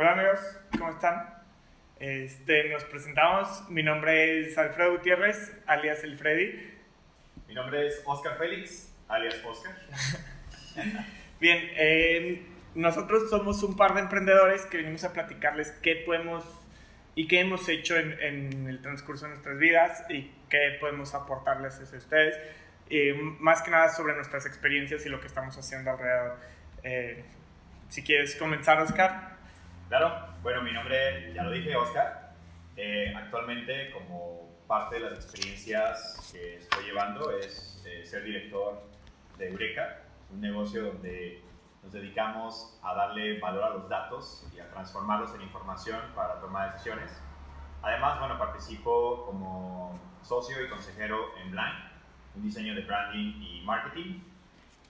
Hola amigos, ¿cómo están? Este, nos presentamos, mi nombre es Alfredo Gutiérrez, alias El Freddy. Mi nombre es Oscar Félix, alias Oscar. Bien, eh, nosotros somos un par de emprendedores que venimos a platicarles qué podemos y qué hemos hecho en, en el transcurso de nuestras vidas y qué podemos aportarles a ustedes. Eh, más que nada sobre nuestras experiencias y lo que estamos haciendo alrededor. Eh, si quieres comenzar, Oscar. Claro, bueno, mi nombre, ya lo dije, Oscar. Eh, actualmente, como parte de las experiencias que estoy llevando, es ser director de Eureka, un negocio donde nos dedicamos a darle valor a los datos y a transformarlos en información para tomar decisiones. Además, bueno, participo como socio y consejero en Blank, un diseño de branding y marketing.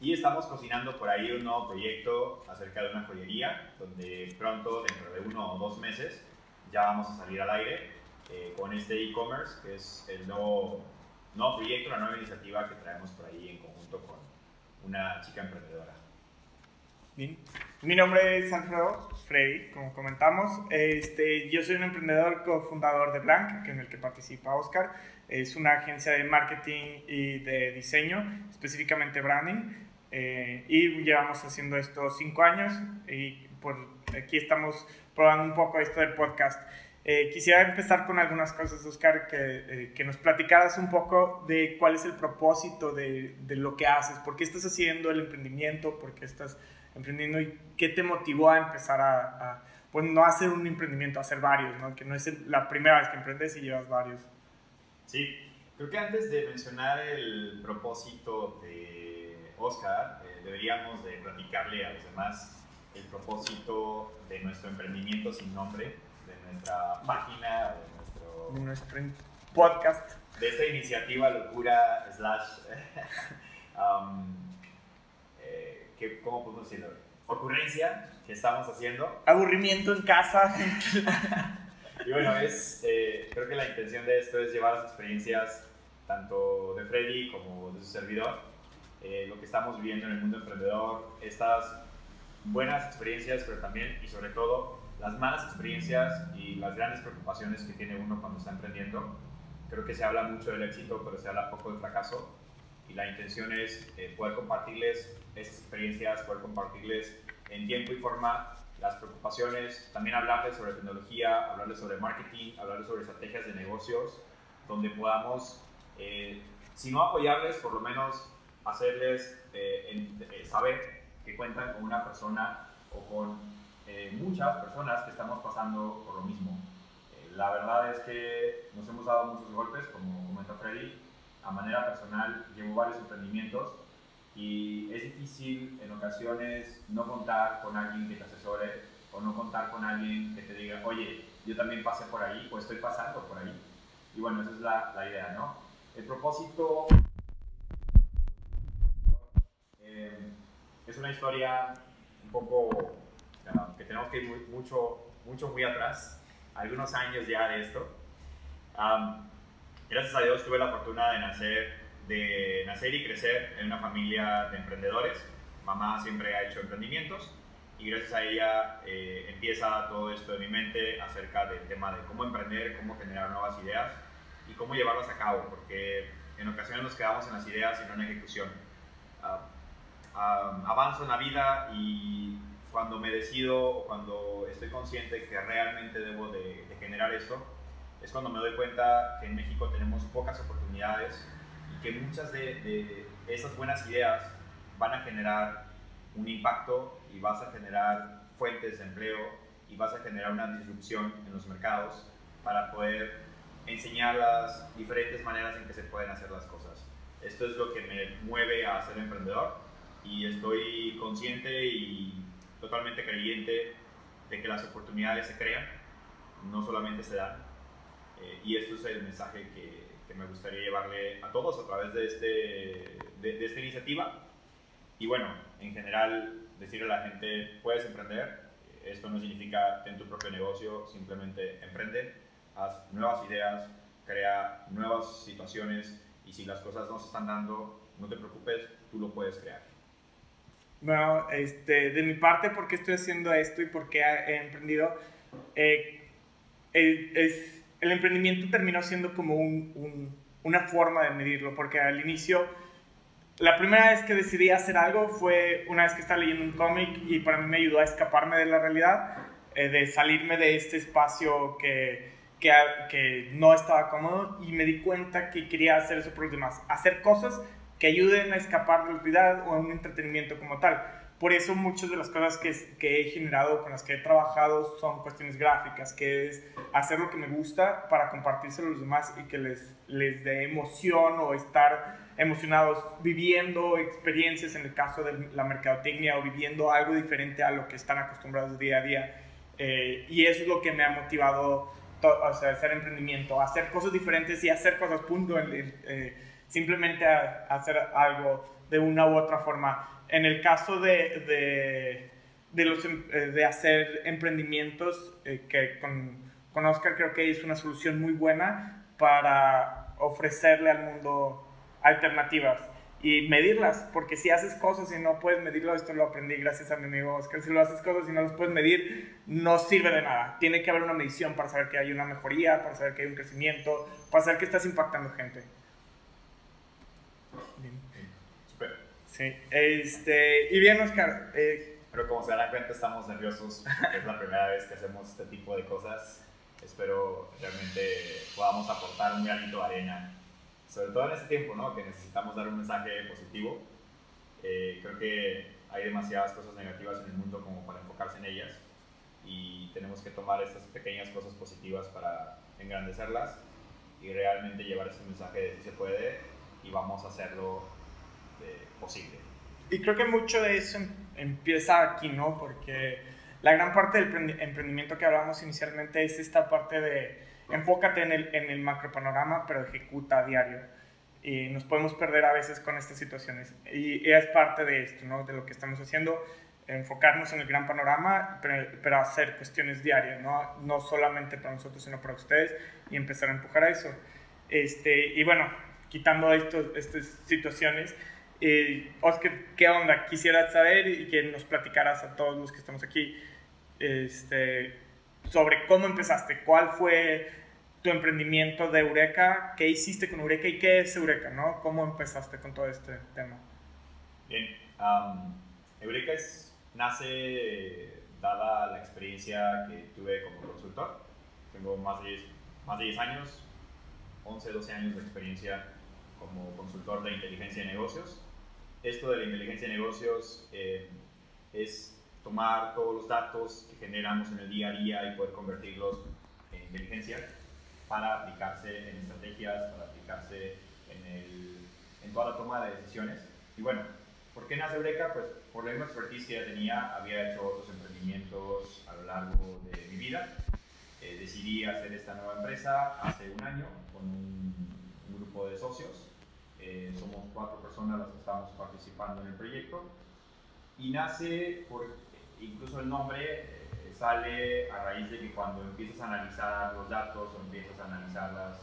Y estamos cocinando por ahí un nuevo proyecto acerca de una joyería, donde pronto, dentro de uno o dos meses, ya vamos a salir al aire eh, con este e-commerce, que es el nuevo, nuevo proyecto, la nueva iniciativa que traemos por ahí en conjunto con una chica emprendedora. Mi nombre es Alfredo Freddy, como comentamos. Este, yo soy un emprendedor cofundador de Blank, en el que participa Oscar. Es una agencia de marketing y de diseño, específicamente branding. Eh, y llevamos haciendo esto cinco años y por aquí estamos probando un poco esto del podcast. Eh, quisiera empezar con algunas cosas, Oscar, que, eh, que, nos platicaras un poco de cuál es el propósito de, de, lo que haces, por qué estás haciendo el emprendimiento, por qué estás emprendiendo y qué te motivó a empezar a, pues no hacer un emprendimiento, a hacer varios, ¿no? que no es la primera vez que emprendes y llevas varios. Sí, creo que antes de mencionar el propósito de Oscar, eh, deberíamos de platicarle a los demás el propósito de nuestro emprendimiento sin nombre, de nuestra página, de nuestro, de nuestro podcast. De esta iniciativa locura slash um, que, ¿cómo podemos decirlo? Ocurrencia que estamos haciendo. Aburrimiento en casa. y bueno, es, eh, creo que la intención de esto es llevar las experiencias tanto de Freddy como de su servidor, eh, lo que estamos viviendo en el mundo emprendedor, estas buenas experiencias, pero también y sobre todo las malas experiencias y las grandes preocupaciones que tiene uno cuando está emprendiendo. Creo que se habla mucho del éxito, pero se habla poco del fracaso. Y la intención es eh, poder compartirles esas experiencias, poder compartirles en tiempo y forma las preocupaciones, también hablarles sobre tecnología, hablarles sobre marketing, hablarles sobre estrategias de negocios, donde podamos, eh, si no apoyarles, por lo menos hacerles eh, eh, saber que cuentan con una persona o con muchas personas que estamos pasando por lo mismo. la verdad es que nos hemos dado muchos golpes, como comenta Freddy, a manera personal llevo varios emprendimientos y es difícil en ocasiones no contar con alguien que te asesore o no contar con alguien que te diga, oye, yo también pasé por ahí o estoy pasando por ahí. Y bueno, esa es la, la idea, ¿no? El propósito eh, es una historia un poco que tenemos que ir mucho, mucho muy atrás, algunos años ya de esto. gracias a Dios tuve la fortuna de nacer de nacer y crecer en una familia de emprendedores. Mamá siempre ha hecho emprendimientos y gracias a ella eh, empieza todo esto en mi mente acerca del tema de cómo emprender, cómo generar nuevas ideas y cómo llevarlas a cabo, porque en ocasiones nos quedamos en las ideas y no en la ejecución. Ah, ah, avanzo en la vida y cuando me decido o cuando estoy consciente que realmente debo de, de generar esto, es cuando me doy cuenta que en México tenemos pocas oportunidades que muchas de, esas buenas ideas van a generar un impacto y vas a generar fuentes de empleo y vas a generar una disrupción en los mercados para poder enseñar las diferentes maneras en que se pueden hacer las cosas. Esto es lo que me mueve a ser emprendedor y estoy consciente y totalmente creyente de que las oportunidades se crean, no solamente se dan. Eh, y esto es el mensaje que, que me gustaría llevarle a todos a través de, este, de, esta iniciativa. Y bueno, en general, decirle a la gente, puedes emprender, esto no significa ten tu propio negocio, simplemente emprende, haz nuevas ideas, crea nuevas situaciones y si las cosas no se están dando, no te preocupes, tú lo puedes crear. Bueno, este, de mi parte, ¿por qué estoy haciendo esto y por qué he emprendido? Eh, el, es, el emprendimiento terminó siendo como un, una forma de medirlo, porque al inicio, la primera vez que decidí hacer algo fue una vez que estaba leyendo un cómic y para mí me ayudó a escaparme de la realidad, eh, de salirme de este espacio que que, que no estaba cómodo y me di cuenta que quería hacer eso por los demás, hacer cosas que ayuden a escapar de la realidad o a un entretenimiento como tal. Por eso muchas de las cosas que, que, he generado, con las que he trabajado, son cuestiones gráficas, que es hacer lo que me gusta para compartírselo a los demás y que les, les dé emoción o estar emocionados viviendo experiencias en el caso de la mercadotecnia o viviendo algo diferente a lo que están acostumbrados día a día. Eh, y eso es lo que me ha motivado o sea, hacer emprendimiento, hacer cosas diferentes y hacer cosas, punto, eh, simplemente hacer algo de una u otra forma. En el caso de, de, de em, eh, hacer emprendimientos, eh, que con, con Oscar creo que es una solución muy buena para ofrecerle al mundo alternativas y medirlas, porque si haces cosas y no puedes medirlo, esto lo aprendí gracias a mi amigo Oscar, si lo haces cosas y no las puedes medir, no sirve de nada. Tiene que haber una medición para saber que hay una mejoría, para saber que hay un crecimiento, para saber que estás impactando gente. Sí, este, y bien Oscar. Eh, Pero como se dan cuenta estamos nerviosos, es la primera vez que hacemos este tipo de cosas. Espero realmente podamos aportar un granito de arena sobre todo en este tiempo, ¿no? Que necesitamos dar un mensaje positivo. Eh, creo que hay demasiadas cosas negativas en el mundo como para enfocarse en ellas y tenemos que tomar estas pequeñas cosas positivas para engrandecerlas y realmente llevar ese mensaje de si se puede y vamos a hacerlo eh, posible. Y creo que mucho de eso em, empieza aquí, ¿no? Porque la gran parte del emprendimiento que hablamos inicialmente es esta parte de enfócate en el, en el macro panorama, pero ejecuta a diario. Y nos podemos perder a veces con estas situaciones. Y, es parte de esto, ¿no? De lo que estamos haciendo, enfocarnos en el gran panorama, pero, pero, hacer cuestiones diarias, ¿no? No solamente para nosotros, sino para ustedes, y empezar a empujar a eso. Este, y bueno, quitando esto, estas situaciones, eh, Oscar, ¿qué onda? Quisiera saber y que nos platicaras a todos los que estamos aquí este, sobre cómo empezaste, cuál fue tu emprendimiento de Eureka, qué hiciste con Eureka y qué es Eureka, ¿no? ¿Cómo empezaste con todo este tema? Bien, Eureka es, nace dada la experiencia que tuve como consultor. Tengo más de 10, más de 10 años, 11, 12 años de experiencia como consultor de inteligencia de negocios. Esto de la inteligencia de negocios eh, es tomar todos los datos que generamos en el día a día y poder convertirlos en inteligencia para aplicarse en estrategias, para aplicarse en, el, en toda la toma de decisiones. Y bueno, ¿por qué nace Eureka? Pues por la misma expertise que ya tenía, había hecho otros emprendimientos a lo largo de mi vida. Eh, decidí hacer esta nueva empresa hace un año con un, grupo de socios. Eh, somos cuatro personas las que estamos participando en el proyecto. Y nace por, incluso el nombre sale a raíz de que cuando empiezas a analizar los datos o empiezas a analizar las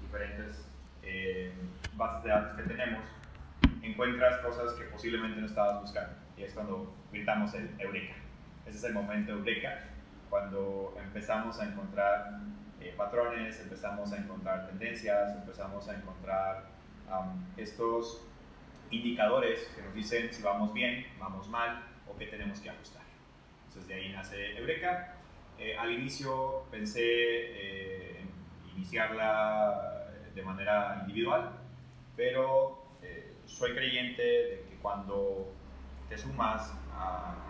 diferentes eh, bases de datos que tenemos, encuentras cosas que posiblemente no estabas buscando. Y es cuando gritamos el eureka. Ese es el momento eureka, cuando empezamos a encontrar eh, patrones, empezamos a encontrar tendencias, empezamos a encontrar estos indicadores que nos dicen si vamos bien, vamos mal o qué tenemos que ajustar. Entonces de ahí nace Eureka. Eh, al inicio pensé eh, en iniciarla de manera individual, pero eh, soy creyente de que cuando te sumas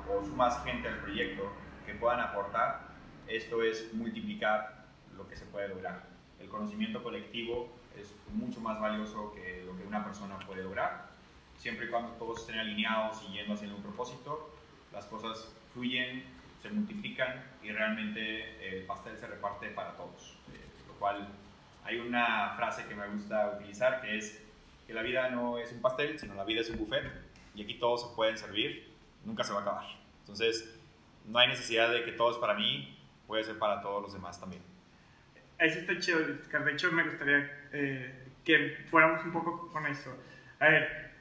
o sumas gente al proyecto que puedan aportar, esto es multiplicar lo que se puede lograr. El conocimiento colectivo es mucho más valioso que lo que una persona puede lograr. Siempre y cuando todos estén alineados y yendo hacia un propósito, las cosas fluyen, se multiplican y realmente el pastel se reparte para todos. Eh, lo cual hay una frase que me gusta utilizar que es que la vida no es un pastel, sino la vida es un buffet y aquí todos se pueden servir, nunca se va a acabar. Entonces, no hay necesidad de que todo es para mí, puede ser para todos los demás también. Eso está chido, De hecho, me gustaría eh, que fuéramos un poco con eso. A ver,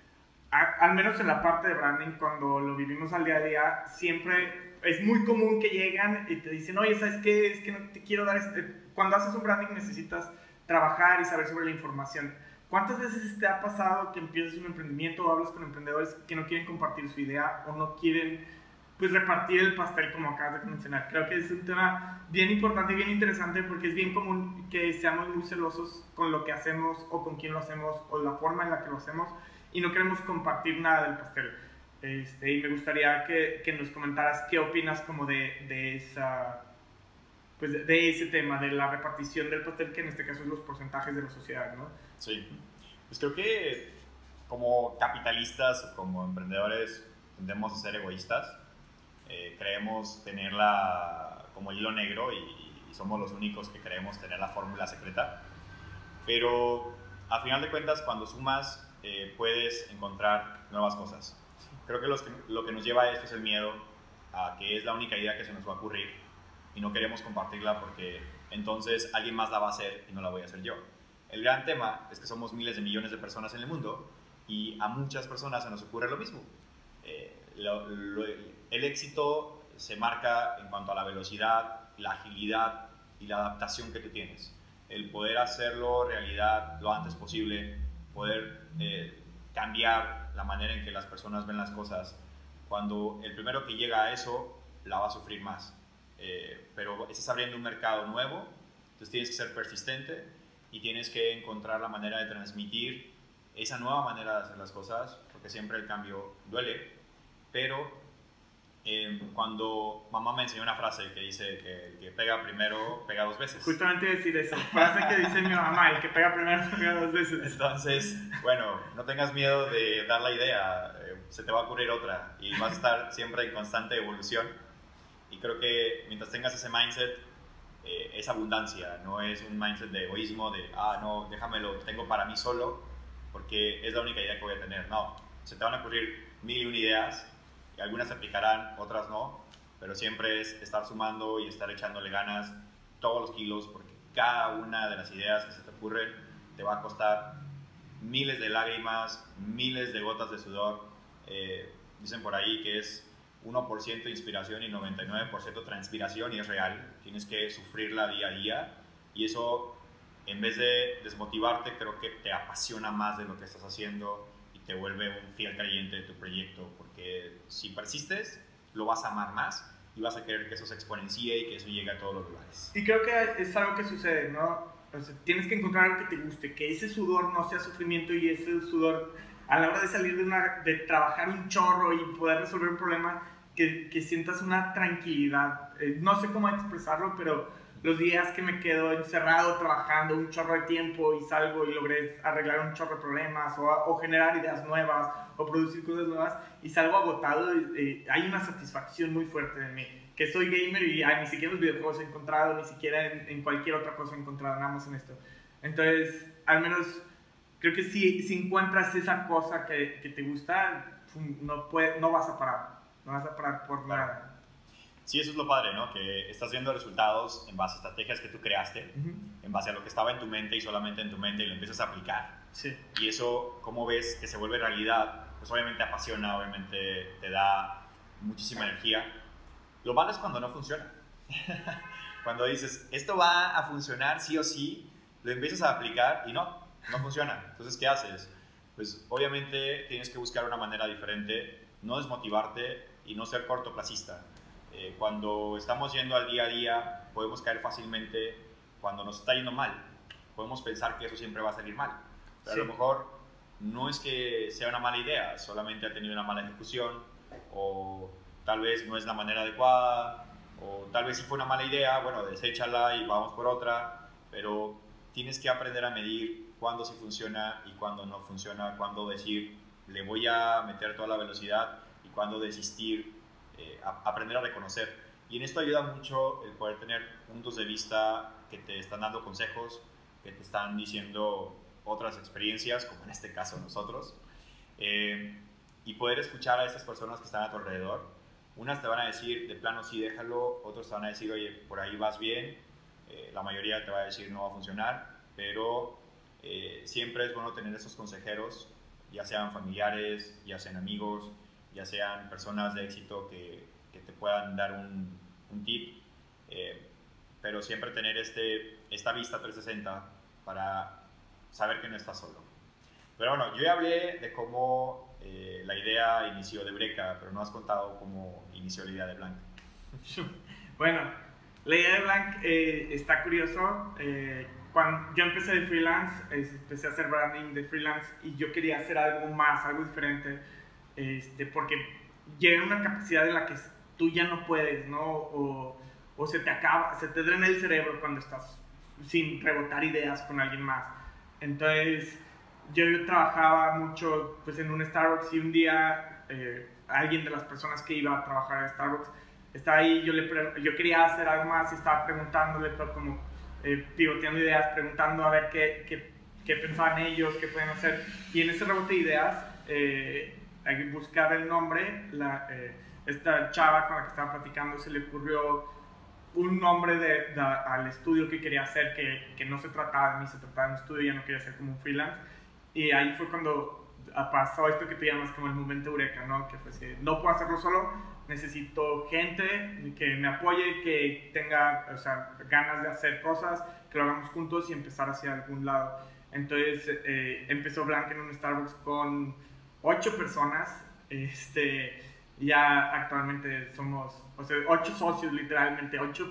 al menos en la parte de branding, cuando lo vivimos al día a día, siempre es muy común que llegan y te dicen, oye, ¿sabes qué? Es que no te quiero dar... Este... Cuando haces un branding necesitas trabajar y saber sobre la información. ¿Cuántas veces te ha pasado que empiezas un emprendimiento o hablas con emprendedores que no quieren compartir su idea o no quieren pues repartir el pastel como acabas de mencionar? Creo que es un tema bien importante y bien interesante porque es bien común que seamos muy celosos con lo que hacemos o con quién lo hacemos o la forma en la que lo hacemos y no queremos compartir nada del pastel. Este, y me gustaría que, que, nos comentaras qué opinas como de, de esa pues de ese tema, de la repartición del pastel, que en este caso es los porcentajes de la sociedad, ¿no? Sí, pues creo que como capitalistas o como emprendedores tendemos a ser egoístas, eh, creemos tener la, como hilo negro y, somos los únicos que creemos tener la fórmula secreta, pero a final de cuentas cuando sumas eh, puedes encontrar nuevas cosas. Creo que, que lo que nos lleva a esto es el miedo a que es la única idea que se nos va a ocurrir y no queremos compartirla porque entonces alguien más la va a hacer y no la voy a hacer yo. El gran tema es que somos miles de millones de personas en el mundo y a muchas personas se nos ocurre lo mismo. Eh, el éxito se marca en cuanto a la velocidad, la agilidad y la adaptación que tú tienes. El poder hacerlo realidad lo antes posible, poder eh, cambiar la manera en que las personas ven las cosas. Cuando el primero que llega a eso la va a sufrir más. Eh, pero estás abriendo un mercado nuevo, entonces tienes que ser persistente y tienes que encontrar la manera de transmitir esa nueva manera de hacer las cosas, porque siempre el cambio duele, pero eh, cuando mamá me enseñó una frase que dice que que pega primero pega dos veces. Justamente decir esa frase que dice mi mamá, el que pega primero pega dos veces. Entonces, bueno, no tengas miedo de dar la idea, eh, se te va a ocurrir otra y vas a estar siempre en constante evolución y creo que mientras tengas ese mindset, eh, es abundancia, no es un mindset de egoísmo, de, ah, no, déjamelo, tengo para mí solo, porque es la única idea que voy a tener. No, se te van a ocurrir mil y una ideas, algunas se aplicarán, otras no, pero siempre es estar sumando y estar echándole ganas todos los kilos, porque cada una de las ideas que se te ocurren te va a costar miles de lágrimas, miles de gotas de sudor. Eh, dicen por ahí que es 1% inspiración y 99% transpiración y es real. Tienes que sufrirla día a día y eso, en vez de desmotivarte, creo que te apasiona más de lo que estás haciendo te vuelve un fiel creyente de tu proyecto, porque si persistes, lo vas a amar más y vas a querer que eso se exponencie y que eso llegue a todos los lugares. Y creo que es algo que sucede, ¿no? tienes que encontrar algo que te guste, que ese sudor no sea sufrimiento y ese sudor a la hora de salir de, una, de trabajar un chorro y poder resolver un problema, que, que sientas una tranquilidad. Eh, no sé cómo expresarlo, pero los días que me quedo encerrado trabajando un chorro de tiempo y salgo y logré arreglar un chorro de problemas o, o generar ideas nuevas o producir cosas nuevas y salgo agotado, eh, hay una satisfacción muy fuerte de mí. Que soy gamer y ni siquiera en los videojuegos he encontrado, ni siquiera en, cualquier otra cosa he encontrado, nada más en esto. Entonces, al menos creo que si, si encuentras esa cosa que, que te gusta, no, puede, no vas a parar. No vas a parar por nada. Sí, eso es lo padre, ¿no? Que estás viendo resultados en base a estrategias que tú creaste, en base a lo que estaba en tu mente y solamente en tu mente y lo empiezas a aplicar. Sí. Y eso, ¿cómo ves que se vuelve realidad? Pues obviamente apasiona, obviamente te da muchísima energía. Lo malo es cuando no funciona. cuando dices, esto va a funcionar sí o sí, lo empiezas a aplicar y no, no funciona. Entonces, ¿qué haces? Pues obviamente tienes que buscar una manera diferente, no desmotivarte y no ser cortoplacista. Eh, cuando estamos yendo al día a día, podemos caer fácilmente cuando nos está yendo mal. Podemos pensar que eso siempre va a salir mal. Pero a lo mejor no es que sea una mala idea, solamente ha tenido una mala ejecución o tal vez no es la manera adecuada o tal vez si fue una mala idea, bueno, deséchala y vamos por otra, pero tienes que aprender a medir cuándo sí funciona y cuándo no funciona, cuándo decir le voy a meter toda la velocidad y cuándo desistir eh, aprender a reconocer. Y en esto ayuda mucho el poder tener puntos de vista que te están dando consejos, que te están diciendo otras experiencias, como en este caso nosotros, eh, y poder escuchar a esas personas que están a tu alrededor. Unas te van a decir, de plano sí, déjalo, otros te van a decir, oye, por ahí vas bien, eh, la mayoría te va a decir, no va a funcionar, pero siempre es bueno tener esos consejeros ya sean familiares, ya sean amigos, ya sean personas de éxito que, que te puedan dar un, un tip, eh, pero siempre tener este, esta vista 360 para saber que no estás solo. Pero bueno, yo ya hablé de cómo eh, la idea inició de Breca, pero no has contado cómo inició la idea de Blanc. bueno, la idea de Blanc eh, está curioso. cuando yo empecé de freelance, empecé a hacer branding de freelance y yo quería hacer algo más, algo diferente, este, porque llegué a una capacidad en la que tú ya no puedes, ¿no? O, o se te acaba, se te drena el cerebro cuando estás sin rebotar ideas con alguien más. Entonces, yo, yo trabajaba mucho pues, en un Starbucks y un día eh, alguien de las personas que iba a trabajar en Starbucks estaba ahí, yo, le yo quería hacer algo más y estaba preguntándole, pero como eh, pivoteando ideas, preguntando a ver qué, qué, qué, pensaban ellos, qué pueden hacer. Y en ese rebote de ideas, eh, buscar el nombre, la, eh, esta chava con la que estaba platicando se le ocurrió un nombre de, al estudio que quería hacer, que, que, no se trataba de mí, se trataba de un estudio, ya no quería ser como un freelance. Y ahí fue cuando pasó esto que tú llamas como el momento eureka, ¿no? Que fue que no puedo hacerlo solo, necesito gente que me apoye, que tenga o sea, ganas de hacer cosas, que lo hagamos juntos y empezar hacia algún lado. Entonces eh, empezó Blanca en un Starbucks con ocho personas. Este, ya actualmente somos, o sea, ocho socios, literalmente, ocho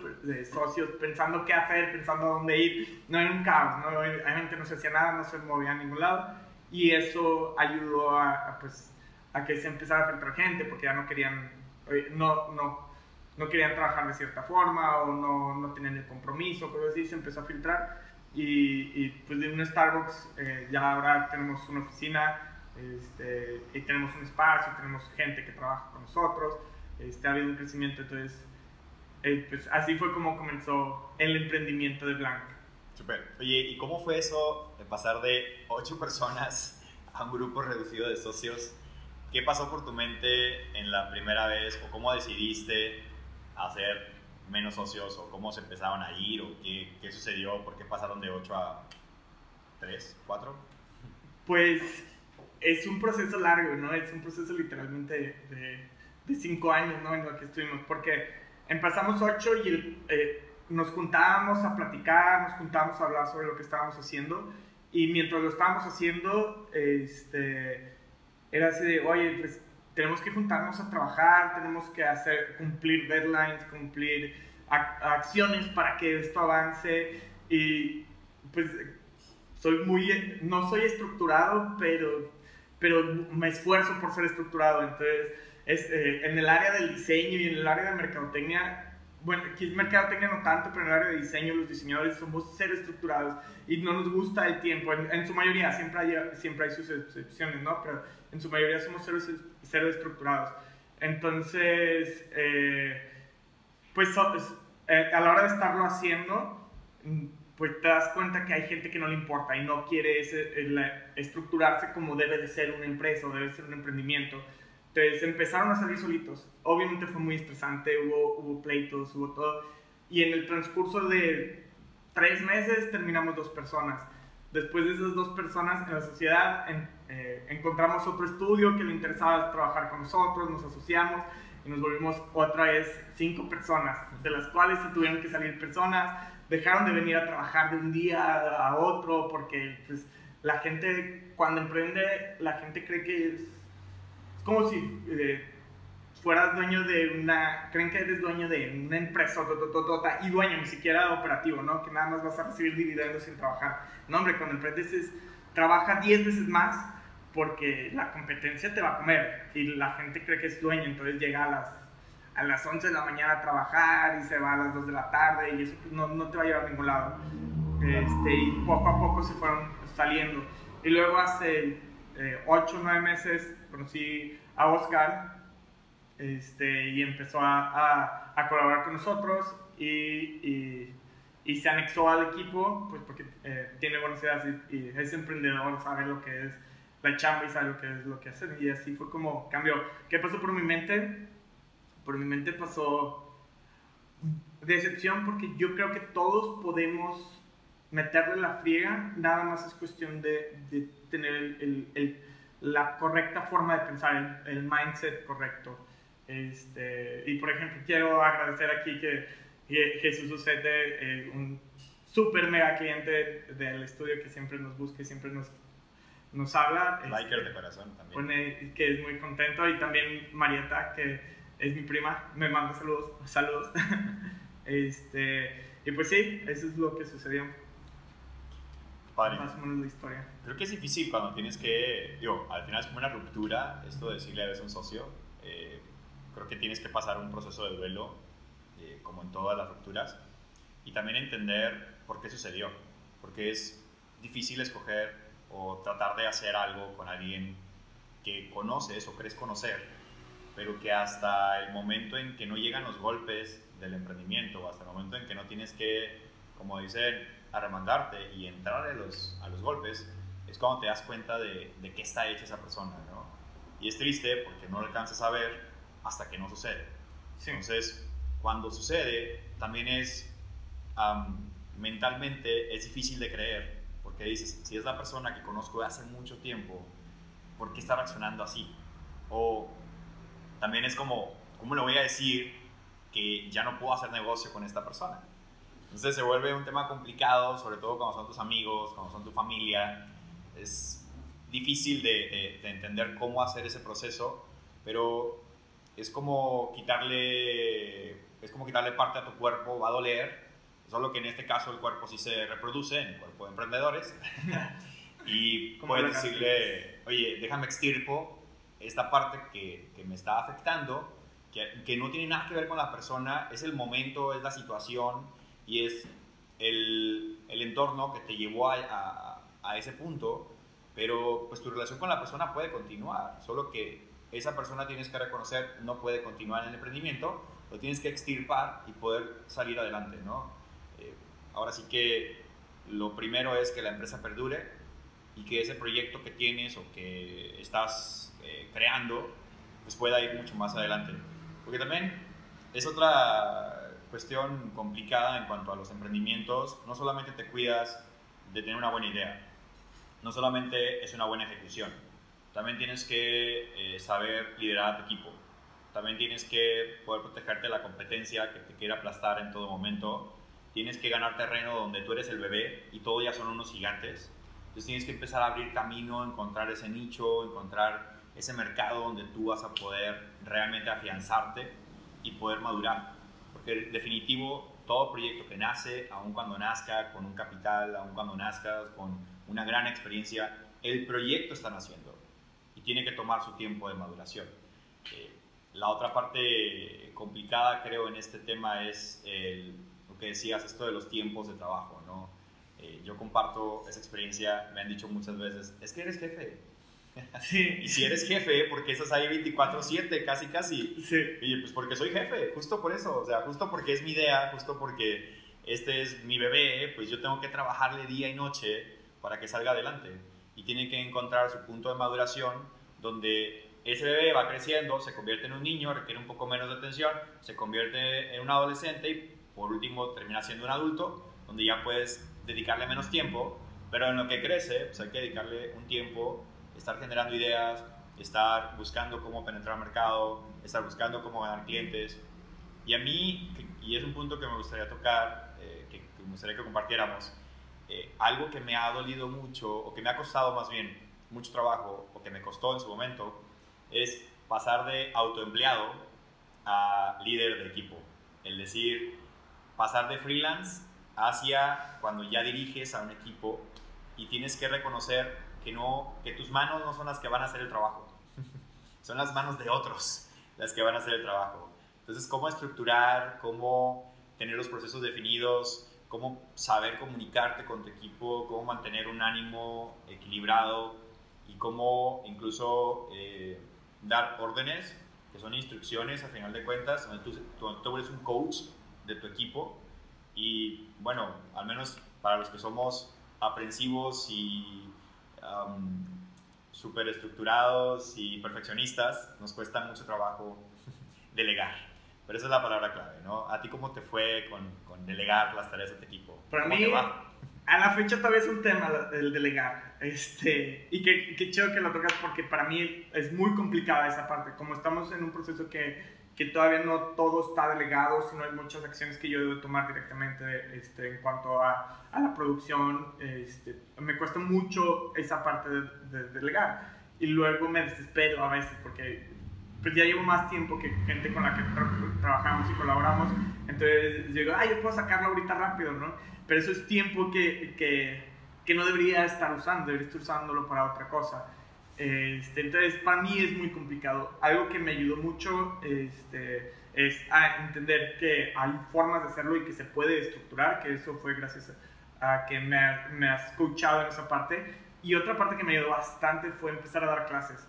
socios pensando qué hacer, pensando a dónde ir. No era un caos, ¿no? gente no se hacía nada, no se movía a ningún lado. Y eso ayudó a, pues, a que se empezara a filtrar gente, porque ya no querían, eh, no, no, no querían trabajar de cierta forma o no, no tenían el compromiso, cosas así, se empezó a filtrar. Y, y pues de un Starbucks eh, ya ahora tenemos una oficina este, y tenemos un espacio, tenemos gente que trabaja con nosotros, este, ha habido un crecimiento, entonces, eh, pues así fue como comenzó el emprendimiento de Blanc. Super. Oye, ¿y cómo fue eso de pasar de ocho personas a un grupo reducido de socios? ¿Qué pasó por tu mente en la primera vez o cómo decidiste hacer menos socios o cómo se empezaron a ir o qué, qué sucedió? ¿Por qué pasaron de ocho a tres, cuatro? Pues es un proceso largo, ¿no? Es un proceso literalmente de, de, cinco años, ¿no? En lo que estuvimos, porque empezamos ocho y eh, nos juntábamos a platicar, nos juntábamos a hablar sobre lo que estábamos haciendo y mientras lo estábamos haciendo, este, era así de, oye, pues tenemos que juntarnos a trabajar, tenemos que hacer, cumplir deadlines, cumplir acciones para que esto avance y pues soy muy, no soy estructurado, pero pero me esfuerzo por ser estructurado. Entonces, eh, en el área del diseño y en el área de mercadotecnia, bueno, aquí es mercadotecnia no tanto, pero en el área de diseño los diseñadores somos ser estructurados y no nos gusta el tiempo. En, su mayoría, siempre hay, siempre hay sus excepciones, ¿no? Pero en su mayoría somos cero, estructurados. Entonces, eh, pues eh, a la hora de estarlo haciendo, pues te das cuenta que hay gente que no le importa y no quiere estructurarse como debe de ser una empresa o debe ser un emprendimiento. Entonces empezaron a salir solitos. Obviamente fue muy estresante, hubo, hubo pleitos, hubo todo. Y en el transcurso de tres meses terminamos dos personas. Después de esas dos personas en la sociedad eh, encontramos otro estudio que le interesaba trabajar con nosotros, nos asociamos y nos volvimos otra vez cinco personas, de las cuales se tuvieron que salir personas dejaron de venir a trabajar de un día a otro porque pues, la gente cuando emprende, la gente cree que es, como si eh, fueras dueño de una, creen que eres dueño de una empresa y dueño ni siquiera operativo, ¿no? Que nada más vas a recibir dividendos sin trabajar. No, hombre, cuando emprendes es, trabaja 10 veces más porque la competencia te va a comer y la gente cree que es dueño, entonces llega a las a las 11 de la mañana a trabajar y se va a las 2 de la tarde y eso no, no te va a llevar a ningún lado. Este, y poco a poco se fueron saliendo. Y luego hace eh, 8 o 9 meses conocí a Oscar este, y empezó a, a, a colaborar con nosotros y, y, y, se anexó al equipo pues porque eh, tiene buenas ideas y, es emprendedor, sabe lo que es la chamba y sabe lo que es lo que hacer. Y así fue como cambió. ¿Qué pasó por mi mente? Por mi mente pasó decepción porque yo creo que todos podemos meterle la friega, nada más es cuestión de, de tener el, el, la correcta forma de pensar, el, el mindset correcto. Este, y por ejemplo, quiero agradecer aquí que Jesús Ucete, eh, un súper mega cliente del estudio que siempre nos busca y siempre nos, nos habla. Biker este, de corazón también. Pone, que es muy contento. Y también Marieta, que es mi prima, me manda saludos. saludos. este, y pues sí, eso es lo que sucedió. Más o menos la historia. Creo que es difícil cuando tienes que, digo, al final es como una ruptura, esto de decirle a veces a un socio. Eh, creo que tienes que pasar un proceso de duelo, eh, como en todas las rupturas, y también entender por qué sucedió, porque es difícil escoger o tratar de hacer algo con alguien que conoces o crees conocer, pero que hasta el momento en que no llegan los golpes del emprendimiento, o hasta el momento en que no tienes que, como dicen, arremandarte y entrar a los, a los golpes, es cuando te das cuenta de, de qué está hecha esa persona, ¿no? Y es triste porque no lo alcanzas a ver hasta que no sucede. Entonces, cuando sucede, también es mentalmente es difícil de creer, porque dices, si es la persona que conozco de hace mucho tiempo, ¿por qué está reaccionando así? O también es como, ¿cómo le voy a decir que ya no puedo hacer negocio con esta persona? Entonces se vuelve un tema complicado, sobre todo cuando son tus amigos, cuando son tu familia. Es difícil de, de entender cómo hacer ese proceso, pero es como quitarle, es como quitarle parte a tu cuerpo, va a doler, solo que en este caso el cuerpo sí se reproduce, en el cuerpo de emprendedores, y puedes decirle, oye, déjame extirpo esta parte que, que me está afectando, que, que, no tiene nada que ver con la persona, es el momento, es la situación y es el, el entorno que te llevó a, a, a ese punto, pero pues tu relación con la persona puede continuar, solo que esa persona tienes que reconocer no puede continuar en el emprendimiento, lo tienes que extirpar y poder salir adelante, ¿no? Eh, ahora sí que lo primero es que la empresa perdure y que ese proyecto que tienes o que estás eh, creando pues pueda ir mucho más adelante. Porque también es otra cuestión complicada en cuanto a los emprendimientos, no solamente te cuidas de tener una buena idea, no solamente es una buena ejecución, también tienes que eh, saber liderar a tu equipo. También tienes que poder protegerte de la competencia que te quiere aplastar en todo momento. Tienes que ganar terreno donde tú eres el bebé y todos ya son unos gigantes. Entonces tienes que empezar a abrir camino, encontrar ese nicho, encontrar ese mercado donde tú vas a poder realmente afianzarte y poder madurar. Porque definitivo, todo proyecto que nace, aun cuando nazca con un capital, aun cuando nazcas con una gran experiencia, el proyecto está naciendo tiene que tomar su tiempo de maduración. Eh, la otra parte complicada, creo, en este tema es lo que decías, esto de los tiempos de trabajo, ¿no? Eh, yo comparto esa experiencia, me han dicho muchas veces, es que eres jefe. Sí. y si eres jefe, ¿por qué estás ahí 24/7, casi, casi? Sí. Y pues porque soy jefe, justo por eso, o sea, justo porque es mi idea, justo porque este es mi bebé, pues yo tengo que trabajarle día y noche para que salga adelante. Y tiene que encontrar su punto de maduración donde ese bebé va creciendo, se convierte en un niño, requiere un poco menos de atención, se convierte en un adolescente y por último termina siendo un adulto, donde ya puedes dedicarle menos tiempo, pero en lo que crece, pues hay que dedicarle un tiempo, estar generando ideas, estar buscando cómo penetrar mercado, estar buscando cómo ganar clientes. Y a mí, y es un punto que me gustaría tocar, eh, que, me gustaría que compartiéramos, eh, algo que me ha dolido mucho, o que me ha costado más bien, mucho trabajo, o que me costó en su momento, es pasar de autoempleado a líder de equipo. Es decir, pasar de freelance hacia cuando ya diriges a un equipo y tienes que reconocer que, no, que tus manos no son las que van a hacer el trabajo, son las manos de otros las que van a hacer el trabajo. Entonces, cómo estructurar, cómo tener los procesos definidos, cómo saber comunicarte con tu equipo, cómo mantener un ánimo equilibrado, y cómo incluso eh, dar órdenes, que son instrucciones a final de cuentas, donde tú, tú, eres un coach de tu equipo y bueno, al menos para los que somos aprensivos y um, súper estructurados y perfeccionistas, nos cuesta mucho trabajo delegar. Pero esa es la palabra clave, ¿no? ¿A ti cómo te fue con, con delegar las tareas de tu equipo? Para mí, a la fecha todavía es un tema el delegar. Este, y que, que chido que lo tocas porque para mí es muy complicada esa parte. Como estamos en un proceso que, que todavía no todo está delegado, sino hay muchas acciones que yo debo tomar directamente este, en cuanto a, a la producción. Este, me cuesta mucho esa parte de, de, delegar. Y luego me desespero a veces porque pues ya llevo más tiempo que gente con la que trabajamos y colaboramos. Entonces digo, ay, yo puedo sacarlo ahorita rápido, ¿no? Pero eso es tiempo que, que, que no debería estar usando, debería estar usándolo para otra cosa. Este, entonces, para mí es muy complicado. Algo que me ayudó mucho este, es a entender que hay formas de hacerlo y que se puede estructurar, que eso fue gracias a, que me, me, has escuchado en esa parte. Y otra parte que me ayudó bastante fue empezar a dar clases.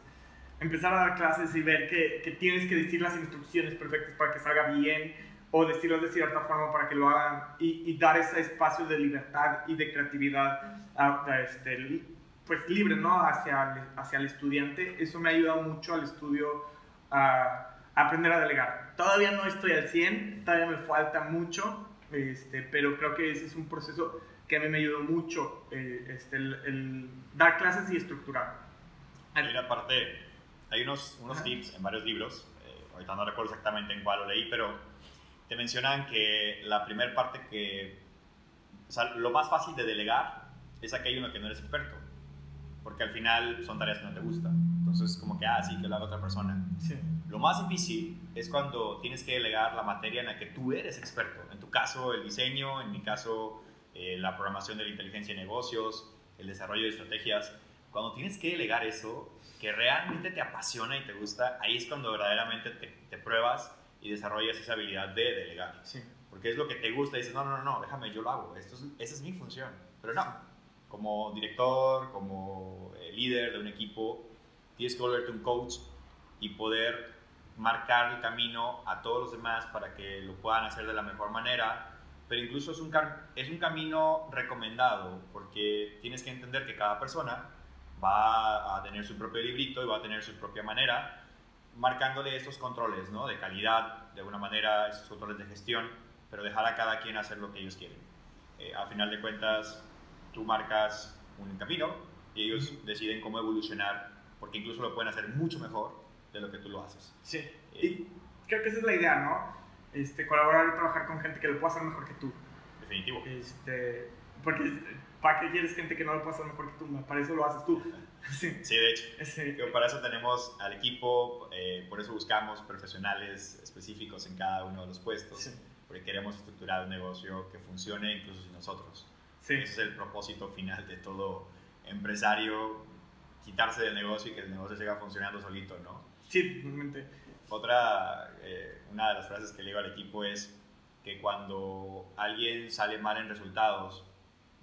Empezar a dar clases y ver que, que tienes que decir las instrucciones perfectas para que salga bien, o decirlo de cierta forma para que lo hagan y, dar ese espacio de libertad y de creatividad este, pues libre ¿no? hacia, el, hacia el estudiante. Eso me ha ayudado mucho al estudio a, aprender a delegar. Todavía no estoy al 100, todavía me falta mucho, este, pero creo que ese es un proceso que a mí me ayudó mucho eh, este, el, dar clases y estructurar. Hay una parte, hay unos, unos tips en varios libros, eh, ahorita no recuerdo exactamente en cuál lo leí, pero te mencionan que la primera parte que, o sea, lo más fácil de delegar es aquello en lo que no eres experto, porque al final son tareas que no te gustan. Entonces, como que, ah, sí, que lo haga otra persona. Sí. Lo más difícil es cuando tienes que delegar la materia en la que tú eres experto. En tu caso, el diseño, en mi caso, eh, la programación de la inteligencia de negocios, el desarrollo de estrategias. Cuando tienes que delegar eso, que realmente te apasiona y te gusta, ahí es cuando verdaderamente te, te pruebas y desarrollas esa habilidad de delegar. Sí. Porque es lo que te gusta y dices, no, no, no, déjame, yo lo hago, Esto es, esa es mi función. Pero no, como director, como eh, líder de un equipo, tienes que volverte un coach y poder marcar el camino a todos los demás para que lo puedan hacer de la mejor manera. Pero incluso es un, es un camino recomendado porque tienes que entender que cada persona va a tener su propio librito y va a tener su propia manera marcándole estos controles ¿no? de calidad, de alguna manera, estos controles de gestión, pero dejar a cada quien hacer lo que ellos quieren. Eh, a final de cuentas, tú marcas un camino y ellos deciden cómo evolucionar, porque incluso lo pueden hacer mucho mejor de lo que tú lo haces. Sí, eh, y creo que esa es la idea, ¿no? Este, colaborar y trabajar con gente que lo pueda hacer mejor que tú. Definitivo. Este, porque ¿para qué quieres gente que no lo pueda hacer mejor que tú? Para eso lo haces tú. Sí, de hecho. Para eso tenemos al equipo, eh, por eso buscamos profesionales específicos en cada uno de los puestos, porque queremos estructurar un negocio que funcione incluso sin nosotros. Ese es el propósito final de todo empresario, quitarse del negocio y que el negocio siga funcionando solito, ¿no? Sí, totalmente. Otra, eh, una de las frases que le digo al equipo es que cuando alguien sale mal en resultados,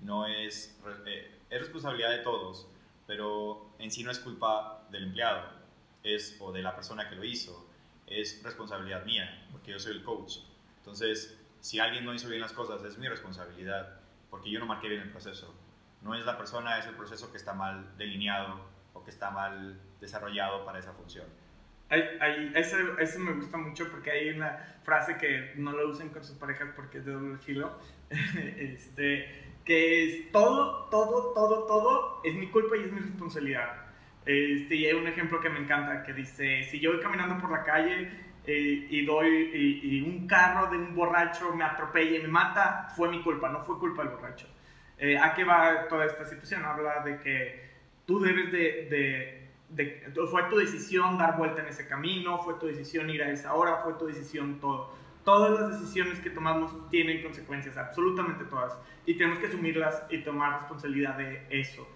no es, eh, es responsabilidad de todos, pero en sí no es culpa del empleado es, o de la persona que lo hizo, es responsabilidad mía, porque yo soy el coach. Entonces, si alguien no hizo bien las cosas, es mi responsabilidad, porque yo no marqué bien el proceso. No es la persona, es el proceso que está mal delineado o que está mal desarrollado para esa función. eso, eso, me gusta mucho porque hay una frase que no lo usen con sus parejas porque es de doble filo. este, que es todo, todo, todo, todo es mi culpa y es mi responsabilidad. Este, y hay un ejemplo que me encanta que dice, si yo voy caminando por la calle y doy y, un carro de un borracho me atropella y me mata, fue mi culpa, no fue culpa del borracho. Eh, ¿A qué va toda esta situación? Habla de que tú debes de, de, de, fue tu decisión dar vuelta en ese camino, fue tu decisión ir a esa hora, fue tu decisión todo todas las decisiones que tomamos tienen consecuencias, absolutamente todas, y tenemos que asumirlas y tomar responsabilidad de eso,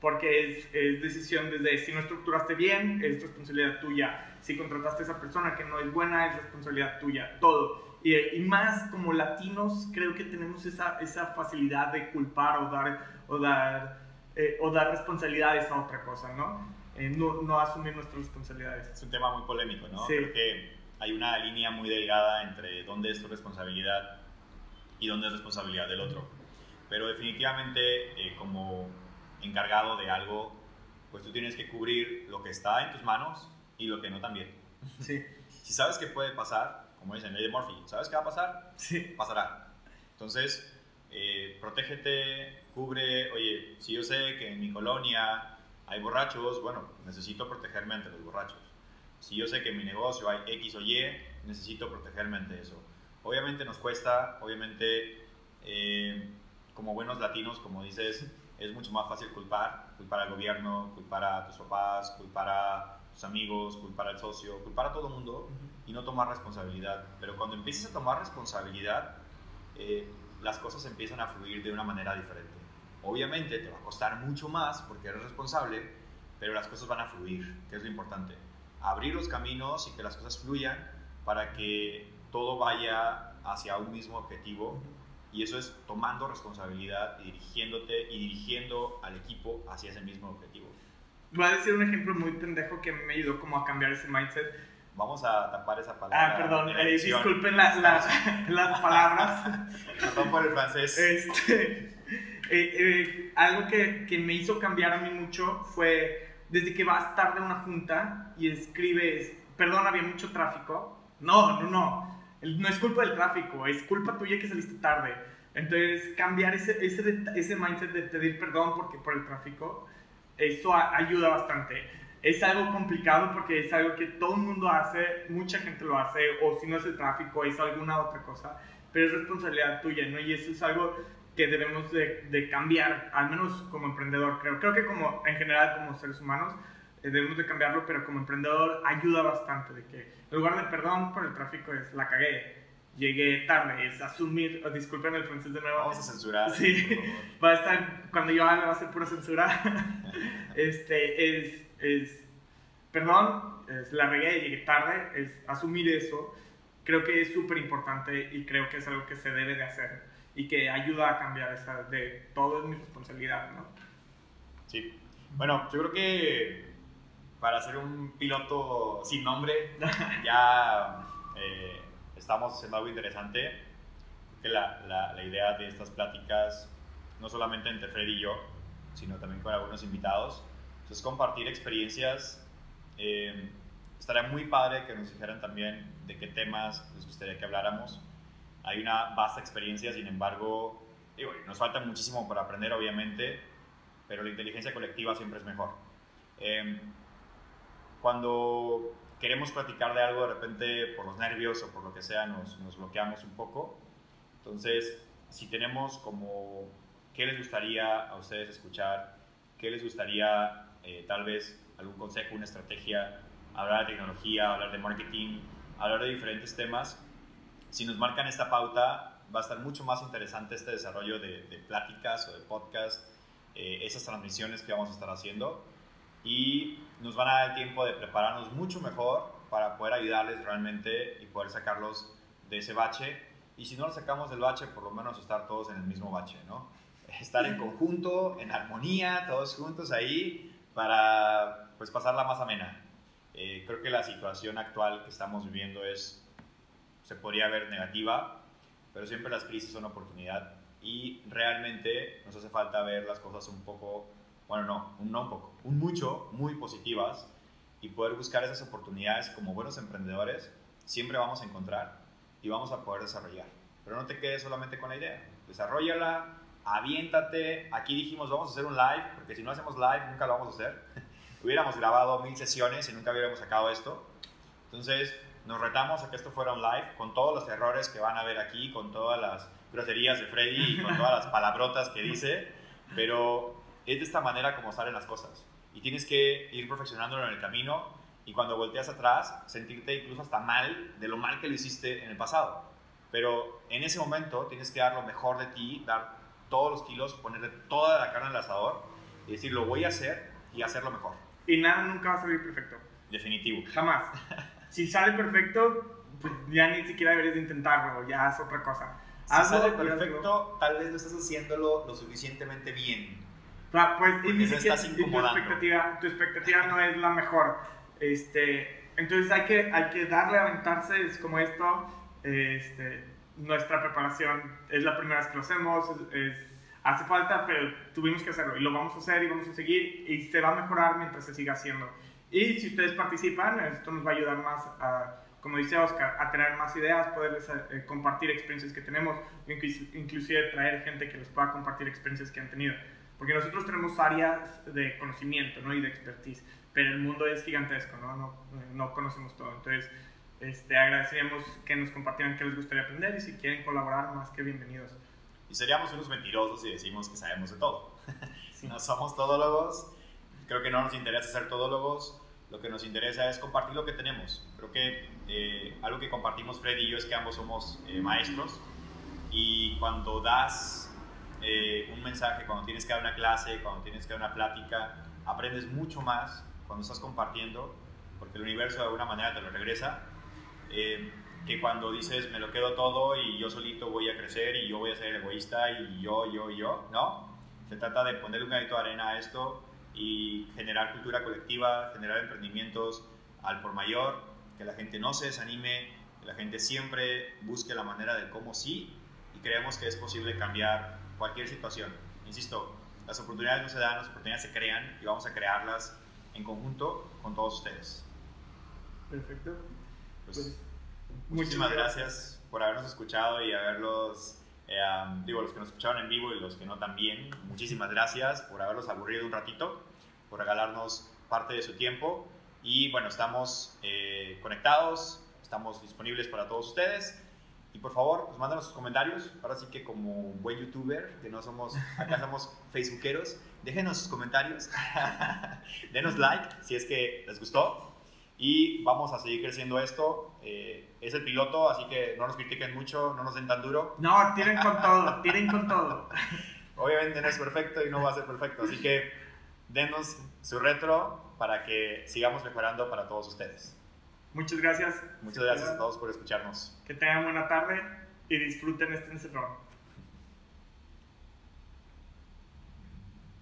porque es, es, decisión desde si no estructuraste bien, es responsabilidad tuya, si contrataste a esa persona que no es buena, es responsabilidad tuya, todo. Y, y más como latinos, creo que tenemos esa, esa facilidad de culpar o dar, o dar, eh, o dar responsabilidades a otra cosa, ¿no? Eh, ¿no? ¿no? asumir nuestras responsabilidades. Es un tema muy polémico, ¿no? Sí. Porque hay una línea muy delgada entre dónde es tu responsabilidad y dónde es responsabilidad del otro. Pero definitivamente eh, como encargado de algo, pues tú tienes que cubrir lo que está en tus manos y lo que no también. Sí. Si sabes que puede pasar, como dicen ley de Murphy, ¿sabes qué va a pasar? Sí. Pasará. Entonces, eh, protégete, cubre, oye, si yo sé que en mi colonia hay borrachos, bueno, necesito protegerme ante los borrachos. Si yo sé que en mi negocio hay X o Y, necesito protegerme ante eso. Obviamente nos cuesta, obviamente eh, como buenos latinos, como dices, es mucho más fácil culpar, culpar al gobierno, culpar a tus papás, culpar a tus amigos, culpar al socio, culpar a todo el mundo y no tomar responsabilidad. Pero cuando empiezas a tomar responsabilidad, eh, las cosas empiezan a fluir de una manera diferente. Obviamente te va a costar mucho más porque eres responsable, pero las cosas van a fluir, que es lo importante. Abrir los caminos y que las cosas fluyan para que todo vaya hacia un mismo objetivo y eso es tomando responsabilidad y dirigiéndote y dirigiendo al equipo hacia ese mismo objetivo. Voy a decir un ejemplo muy pendejo que me ayudó como a cambiar ese mindset. Vamos a tapar esa palabra. Ah, perdón, eh, disculpen las palabras. perdón por el francés. Este, eh, eh, algo que, que, me hizo cambiar a mí mucho fue desde que vas tarde a una junta y escribes, perdón, había mucho tráfico. No, no, no. No es culpa del tráfico, es culpa tuya que saliste tarde. Entonces, cambiar ese, ese, ese mindset de pedir perdón porque por el tráfico, eso ayuda bastante. Es algo complicado porque es algo que todo el mundo hace, mucha gente lo hace, o si no es el tráfico, es alguna otra cosa, pero es responsabilidad tuya, ¿no? Y eso es algo que debemos de, de cambiar, al menos como emprendedor, creo. Creo que como en general como seres humanos, debemos de cambiarlo, pero como emprendedor ayuda bastante de que en lugar de perdón por el tráfico es la cagué, llegué tarde, es asumir, oh, disculpen el francés de nuevo. Vamos a censurar. Sí, va a estar, cuando yo haga va a ser pura censura. este, es, es, perdón, es la regué, llegué tarde, es asumir eso. Creo que es súper importante y creo que es algo que se debe de hacer y que ayuda a cambiar esa de todo es mi responsabilidad, ¿no? Sí. Bueno, yo creo que para ser un piloto sin nombre, ya eh, estamos haciendo algo interesante. que la, la, idea de estas pláticas, no solamente entre Fred y yo, sino también con algunos invitados, es compartir experiencias. Eh, estaría muy padre que nos dijeran también de qué temas les gustaría que habláramos. Hay una vasta experiencia, sin embargo, digo, nos falta muchísimo por aprender, obviamente, pero la inteligencia colectiva siempre es mejor. Eh, cuando queremos platicar de algo, de repente por los nervios o por lo que sea, nos, nos bloqueamos un poco. Entonces, si tenemos como, ¿qué les gustaría a ustedes escuchar? ¿Qué les gustaría eh, tal vez algún consejo, una estrategia? Hablar de tecnología, hablar de marketing, hablar de diferentes temas. Si nos marcan esta pauta, va a estar mucho más interesante este desarrollo de, de pláticas o de podcast, eh, esas transmisiones que vamos a estar haciendo y nos van a dar el tiempo de prepararnos mucho mejor para poder ayudarles realmente y poder sacarlos de ese bache. Y si no lo sacamos del bache, por lo menos estar todos en el mismo bache, ¿no? Estar en conjunto, en armonía, todos juntos ahí para pues pasarla más amena. Eh, creo que la situación actual que estamos viviendo es, se podría ver negativa, pero siempre las crisis son oportunidad y realmente nos hace falta ver las cosas un poco bueno, no, un no un poco, un mucho, muy positivas y poder buscar esas oportunidades como buenos emprendedores, siempre vamos a encontrar y vamos a poder desarrollar. Pero no te quedes solamente con la idea, desarrollala, aviéntate. Aquí dijimos, vamos a hacer un live, porque si no hacemos live, nunca lo vamos a hacer. Hubiéramos grabado mil sesiones y nunca hubiéramos sacado esto. Entonces, nos retamos a que esto fuera un live con todos los errores que van a ver aquí, con todas las groserías de Freddy y con todas las palabrotas que dice, pero es de esta manera como salen las cosas. Y tienes que ir perfeccionándolo en el camino y cuando volteas atrás, sentirte incluso hasta mal de lo mal que lo hiciste en el pasado. Pero en ese momento tienes que dar lo mejor de ti, dar todos los kilos, ponerle toda la carne al asador y decir, lo voy a hacer y hacerlo mejor. Y nada nunca va a salir perfecto. Definitivo. Jamás. si sale perfecto, pues ya ni siquiera deberías de intentarlo, ya es otra cosa. Si sale perfecto, tal vez no estás haciéndolo lo suficientemente bien pues y ni siquiera, tu expectativa, tu expectativa no es la mejor. Este, entonces hay que, hay que darle a aventarse, es como esto, este, nuestra preparación es la primera vez que lo hacemos, hace falta, pero tuvimos que hacerlo y lo vamos a hacer y vamos a seguir y se va a mejorar mientras se siga haciendo. Y si ustedes participan, esto nos va a ayudar más a como dice Oscar, a tener más ideas, poderles eh, compartir experiencias que tenemos, inclusive traer gente que les pueda compartir experiencias que han tenido. Porque nosotros tenemos áreas de conocimiento ¿no? y de expertise, pero el mundo es gigantesco, no, no, no conocemos todo. Entonces, este, agradeceríamos que nos compartieran qué les gustaría aprender y si quieren colaborar, más que bienvenidos. Y seríamos unos mentirosos si decimos que sabemos de todo. no somos todólogos, creo que no nos interesa ser todólogos, lo que nos interesa es compartir lo que tenemos. Creo que eh, algo que compartimos Freddy y yo es que ambos somos eh, maestros y cuando das eh, un mensaje, cuando tienes que dar una clase, cuando tienes que dar una plática, aprendes mucho más cuando estás compartiendo, porque el universo de alguna manera te lo regresa eh, que cuando dices me lo quedo todo y yo solito voy a crecer y yo voy a ser egoísta y yo, yo, yo, ¿no? Se trata de ponerle un granito de arena a esto y generar cultura colectiva, generar emprendimientos al por mayor, que la gente no se desanime, que la gente siempre busque la manera de cómo sí y creemos que es posible cambiar cualquier situación. Insisto, las oportunidades no se dan, las oportunidades se crean y vamos a crearlas en conjunto con todos ustedes. Perfecto. Pues, pues, muchísimas gracias por habernos escuchado y haberlos, eh, digo, los que nos escucharon en vivo y los que no también, muchísimas gracias por haberlos aburrido un ratito, por regalarnos parte de su tiempo y bueno, estamos eh, conectados, estamos disponibles para todos ustedes. Y por favor, pues mándanos sus comentarios. Ahora sí que como buen youtuber, que no somos, acá somos facebookeros, déjenos sus comentarios. Denos like si es que les gustó y vamos a seguir creciendo esto. Eh, es el piloto, así que no nos critiquen mucho, no nos den tan duro. No, tiren con todo, tiren con todo. Obviamente no es perfecto y no va a ser perfecto, así que denos su retro para que sigamos mejorando para todos ustedes. Muchas gracias. Muchas gracias a todos por escucharnos. Que tengan buena tarde y disfruten este encerrón.